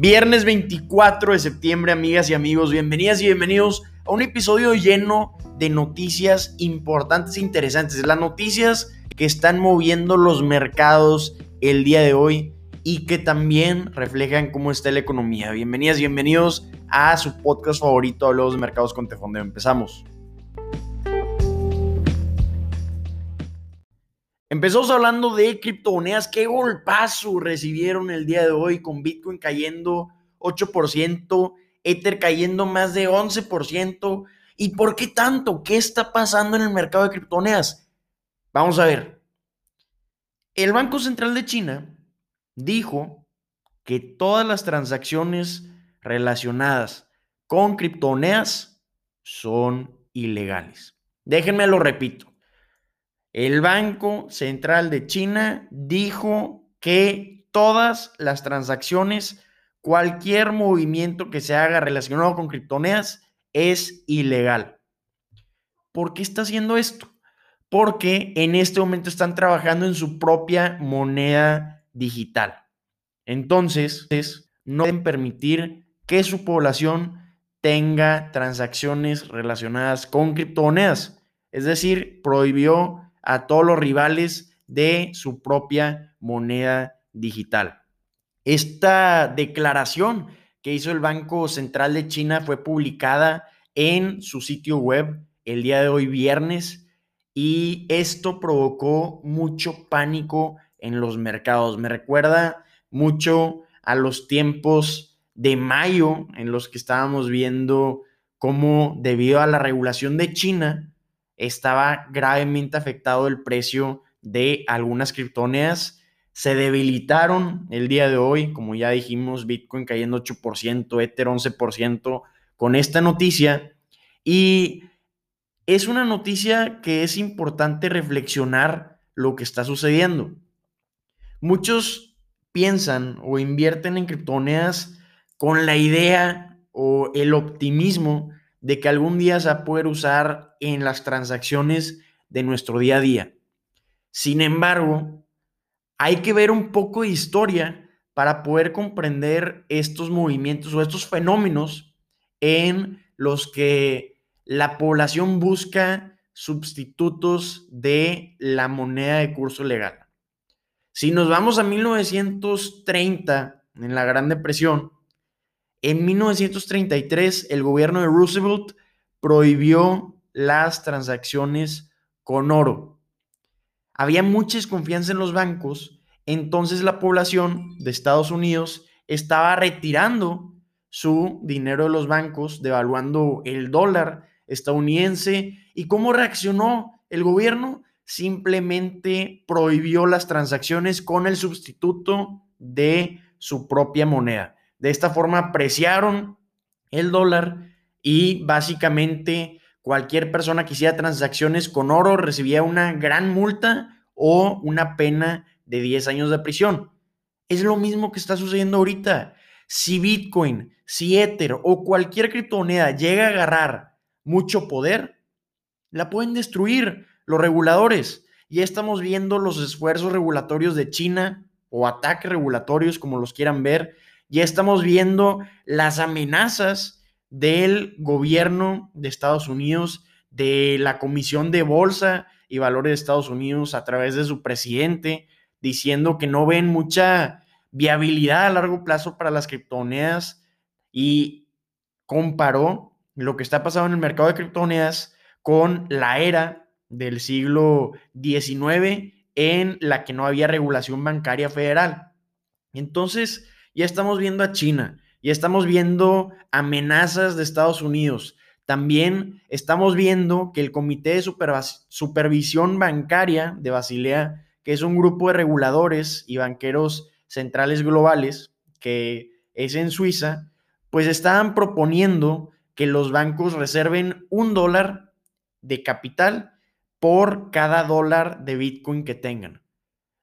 Viernes 24 de septiembre, amigas y amigos, bienvenidas y bienvenidos a un episodio lleno de noticias importantes e interesantes. Las noticias que están moviendo los mercados el día de hoy y que también reflejan cómo está la economía. Bienvenidas bienvenidos a su podcast favorito, Hablamos de Mercados con Tefondeo. Empezamos. Empezamos hablando de criptomonedas. ¿Qué golpazo recibieron el día de hoy con Bitcoin cayendo 8%, Ether cayendo más de 11%? ¿Y por qué tanto? ¿Qué está pasando en el mercado de criptomonedas? Vamos a ver. El Banco Central de China dijo que todas las transacciones relacionadas con criptomonedas son ilegales. Déjenme lo repito. El Banco Central de China dijo que todas las transacciones, cualquier movimiento que se haga relacionado con criptomonedas es ilegal. ¿Por qué está haciendo esto? Porque en este momento están trabajando en su propia moneda digital. Entonces, no pueden permitir que su población tenga transacciones relacionadas con criptomonedas. Es decir, prohibió a todos los rivales de su propia moneda digital. Esta declaración que hizo el Banco Central de China fue publicada en su sitio web el día de hoy viernes y esto provocó mucho pánico en los mercados. Me recuerda mucho a los tiempos de mayo en los que estábamos viendo cómo debido a la regulación de China, estaba gravemente afectado el precio de algunas criptomonedas. Se debilitaron el día de hoy, como ya dijimos, Bitcoin cayendo 8%, Ether 11% con esta noticia. Y es una noticia que es importante reflexionar lo que está sucediendo. Muchos piensan o invierten en criptomonedas con la idea o el optimismo de que algún día se va a poder usar en las transacciones de nuestro día a día. Sin embargo, hay que ver un poco de historia para poder comprender estos movimientos o estos fenómenos en los que la población busca sustitutos de la moneda de curso legal. Si nos vamos a 1930, en la Gran Depresión, en 1933, el gobierno de Roosevelt prohibió las transacciones con oro. Había mucha desconfianza en los bancos, entonces la población de Estados Unidos estaba retirando su dinero de los bancos, devaluando el dólar estadounidense. ¿Y cómo reaccionó el gobierno? Simplemente prohibió las transacciones con el sustituto de su propia moneda. De esta forma apreciaron el dólar y básicamente cualquier persona que hiciera transacciones con oro recibía una gran multa o una pena de 10 años de prisión. Es lo mismo que está sucediendo ahorita. Si Bitcoin, si Ether o cualquier criptomoneda llega a agarrar mucho poder, la pueden destruir los reguladores. Ya estamos viendo los esfuerzos regulatorios de China o ataques regulatorios, como los quieran ver, ya estamos viendo las amenazas del gobierno de Estados Unidos, de la Comisión de Bolsa y Valores de Estados Unidos a través de su presidente, diciendo que no ven mucha viabilidad a largo plazo para las criptomonedas y comparó lo que está pasando en el mercado de criptomonedas con la era del siglo XIX en la que no había regulación bancaria federal. Entonces, ya estamos viendo a China, ya estamos viendo amenazas de Estados Unidos. También estamos viendo que el Comité de Supervisión Bancaria de Basilea, que es un grupo de reguladores y banqueros centrales globales, que es en Suiza, pues estaban proponiendo que los bancos reserven un dólar de capital por cada dólar de Bitcoin que tengan.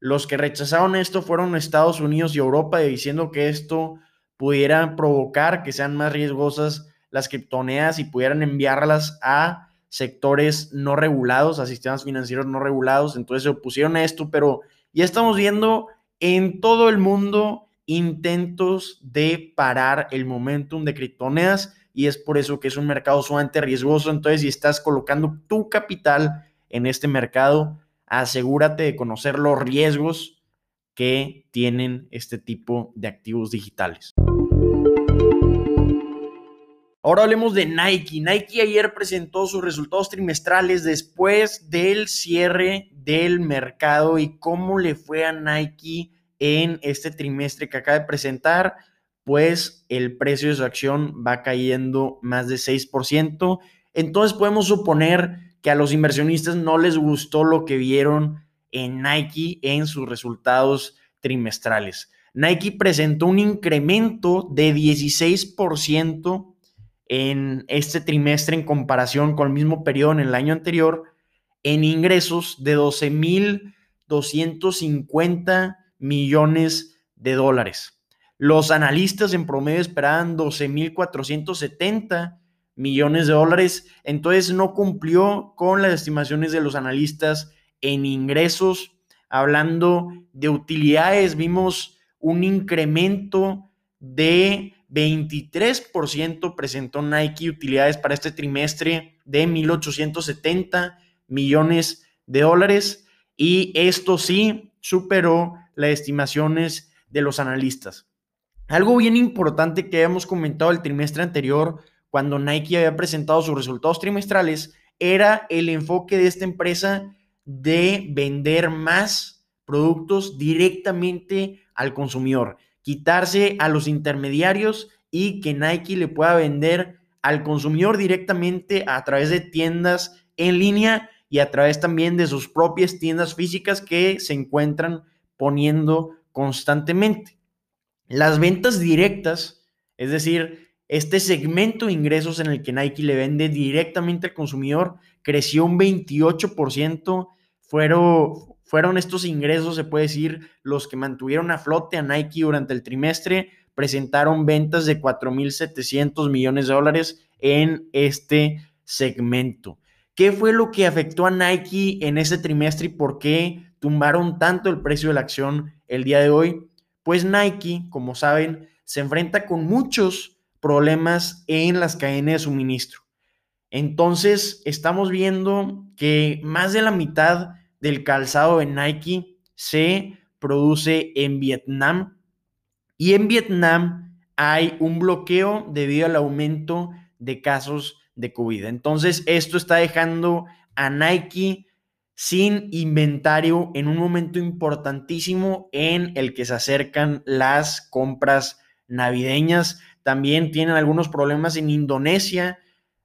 Los que rechazaron esto fueron Estados Unidos y Europa, diciendo que esto pudiera provocar que sean más riesgosas las criptomonedas y pudieran enviarlas a sectores no regulados, a sistemas financieros no regulados. Entonces se opusieron a esto, pero ya estamos viendo en todo el mundo intentos de parar el momentum de criptomonedas y es por eso que es un mercado sumamente riesgoso. Entonces, si estás colocando tu capital en este mercado, asegúrate de conocer los riesgos que tienen este tipo de activos digitales. Ahora hablemos de Nike. Nike ayer presentó sus resultados trimestrales después del cierre del mercado y cómo le fue a Nike en este trimestre que acaba de presentar. Pues el precio de su acción va cayendo más de 6%. Entonces podemos suponer que a los inversionistas no les gustó lo que vieron en Nike en sus resultados trimestrales. Nike presentó un incremento de 16% en este trimestre en comparación con el mismo periodo en el año anterior, en ingresos de 12.250 millones de dólares. Los analistas en promedio esperaban 12.470 millones de dólares, entonces no cumplió con las estimaciones de los analistas en ingresos. Hablando de utilidades, vimos un incremento de 23% presentó Nike utilidades para este trimestre de 1.870 millones de dólares y esto sí superó las estimaciones de los analistas. Algo bien importante que habíamos comentado el trimestre anterior cuando Nike había presentado sus resultados trimestrales era el enfoque de esta empresa de vender más productos directamente al consumidor quitarse a los intermediarios y que Nike le pueda vender al consumidor directamente a través de tiendas en línea y a través también de sus propias tiendas físicas que se encuentran poniendo constantemente. Las ventas directas, es decir, este segmento de ingresos en el que Nike le vende directamente al consumidor, creció un 28%, fueron, fueron estos ingresos, se puede decir, los que mantuvieron a flote a Nike durante el trimestre. Presentaron ventas de 4.700 millones de dólares en este segmento. ¿Qué fue lo que afectó a Nike en ese trimestre y por qué tumbaron tanto el precio de la acción el día de hoy? Pues Nike, como saben, se enfrenta con muchos problemas en las cadenas de suministro. Entonces, estamos viendo que más de la mitad del calzado de Nike se produce en Vietnam y en Vietnam hay un bloqueo debido al aumento de casos de COVID. Entonces, esto está dejando a Nike sin inventario en un momento importantísimo en el que se acercan las compras navideñas. También tienen algunos problemas en Indonesia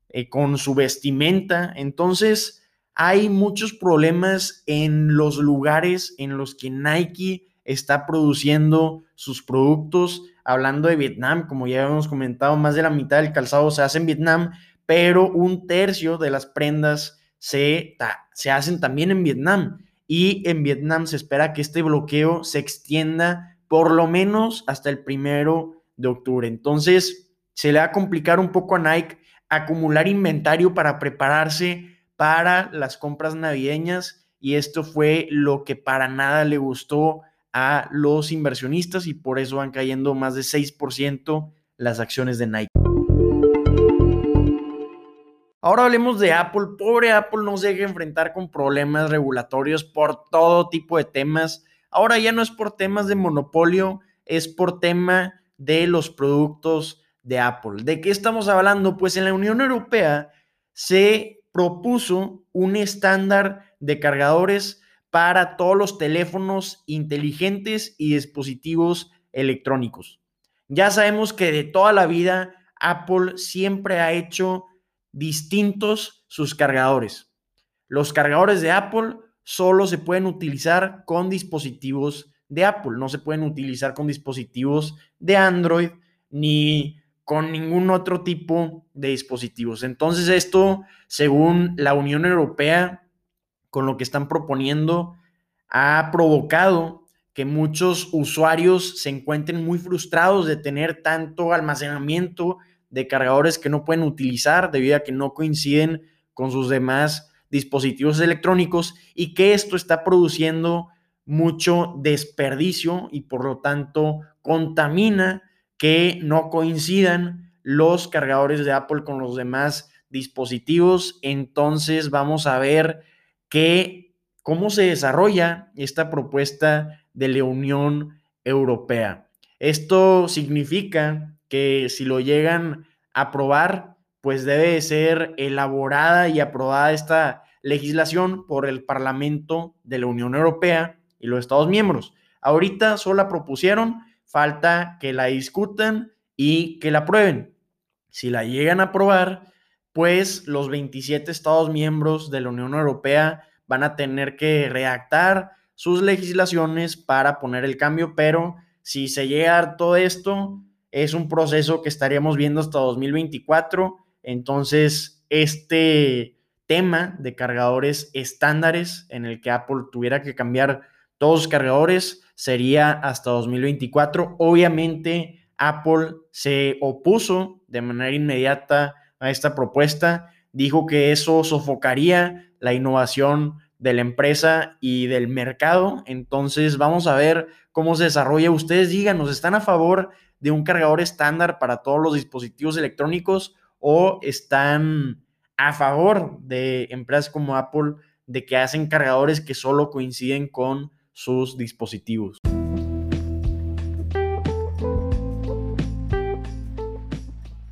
eh, con su vestimenta. Entonces, hay muchos problemas en los lugares en los que Nike está produciendo sus productos. Hablando de Vietnam, como ya hemos comentado, más de la mitad del calzado se hace en Vietnam, pero un tercio de las prendas se, se hacen también en Vietnam. Y en Vietnam se espera que este bloqueo se extienda por lo menos hasta el primero de octubre. Entonces, se le va a complicar un poco a Nike acumular inventario para prepararse para las compras navideñas y esto fue lo que para nada le gustó a los inversionistas y por eso van cayendo más de 6% las acciones de Nike. Ahora hablemos de Apple. Pobre Apple no se deja enfrentar con problemas regulatorios por todo tipo de temas. Ahora ya no es por temas de monopolio, es por tema de los productos de Apple. ¿De qué estamos hablando? Pues en la Unión Europea se propuso un estándar de cargadores para todos los teléfonos inteligentes y dispositivos electrónicos. Ya sabemos que de toda la vida Apple siempre ha hecho distintos sus cargadores. Los cargadores de Apple solo se pueden utilizar con dispositivos de Apple, no se pueden utilizar con dispositivos de Android ni con ningún otro tipo de dispositivos. Entonces esto, según la Unión Europea, con lo que están proponiendo, ha provocado que muchos usuarios se encuentren muy frustrados de tener tanto almacenamiento de cargadores que no pueden utilizar debido a que no coinciden con sus demás dispositivos electrónicos y que esto está produciendo mucho desperdicio y por lo tanto contamina que no coincidan los cargadores de Apple con los demás dispositivos. Entonces vamos a ver que, cómo se desarrolla esta propuesta de la Unión Europea. Esto significa que si lo llegan a aprobar, pues debe ser elaborada y aprobada esta legislación por el Parlamento de la Unión Europea y los Estados miembros. Ahorita solo la propusieron, falta que la discutan y que la aprueben. Si la llegan a aprobar, pues los 27 Estados miembros de la Unión Europea van a tener que redactar sus legislaciones para poner el cambio, pero si se llega a todo esto, es un proceso que estaríamos viendo hasta 2024. Entonces, este tema de cargadores estándares en el que Apple tuviera que cambiar todos los cargadores sería hasta 2024. Obviamente, Apple se opuso de manera inmediata a esta propuesta, dijo que eso sofocaría la innovación de la empresa y del mercado. Entonces, vamos a ver cómo se desarrolla. Ustedes díganos, ¿están a favor de un cargador estándar para todos los dispositivos electrónicos o están a favor de empresas como Apple de que hacen cargadores que solo coinciden con sus dispositivos?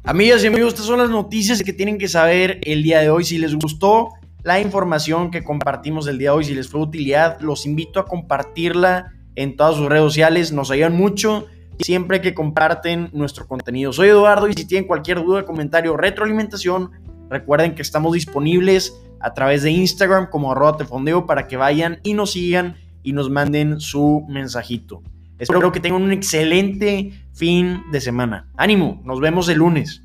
Amigas y amigos, estas son las noticias que tienen que saber el día de hoy. Si les gustó la información que compartimos el día de hoy, si les fue de utilidad, los invito a compartirla en todas sus redes sociales. Nos ayudan mucho siempre que comparten nuestro contenido. Soy Eduardo y si tienen cualquier duda, comentario, retroalimentación, recuerden que estamos disponibles a través de Instagram como arroba tefondeo para que vayan y nos sigan y nos manden su mensajito. Espero que tengan un excelente fin de semana. Ánimo, nos vemos el lunes.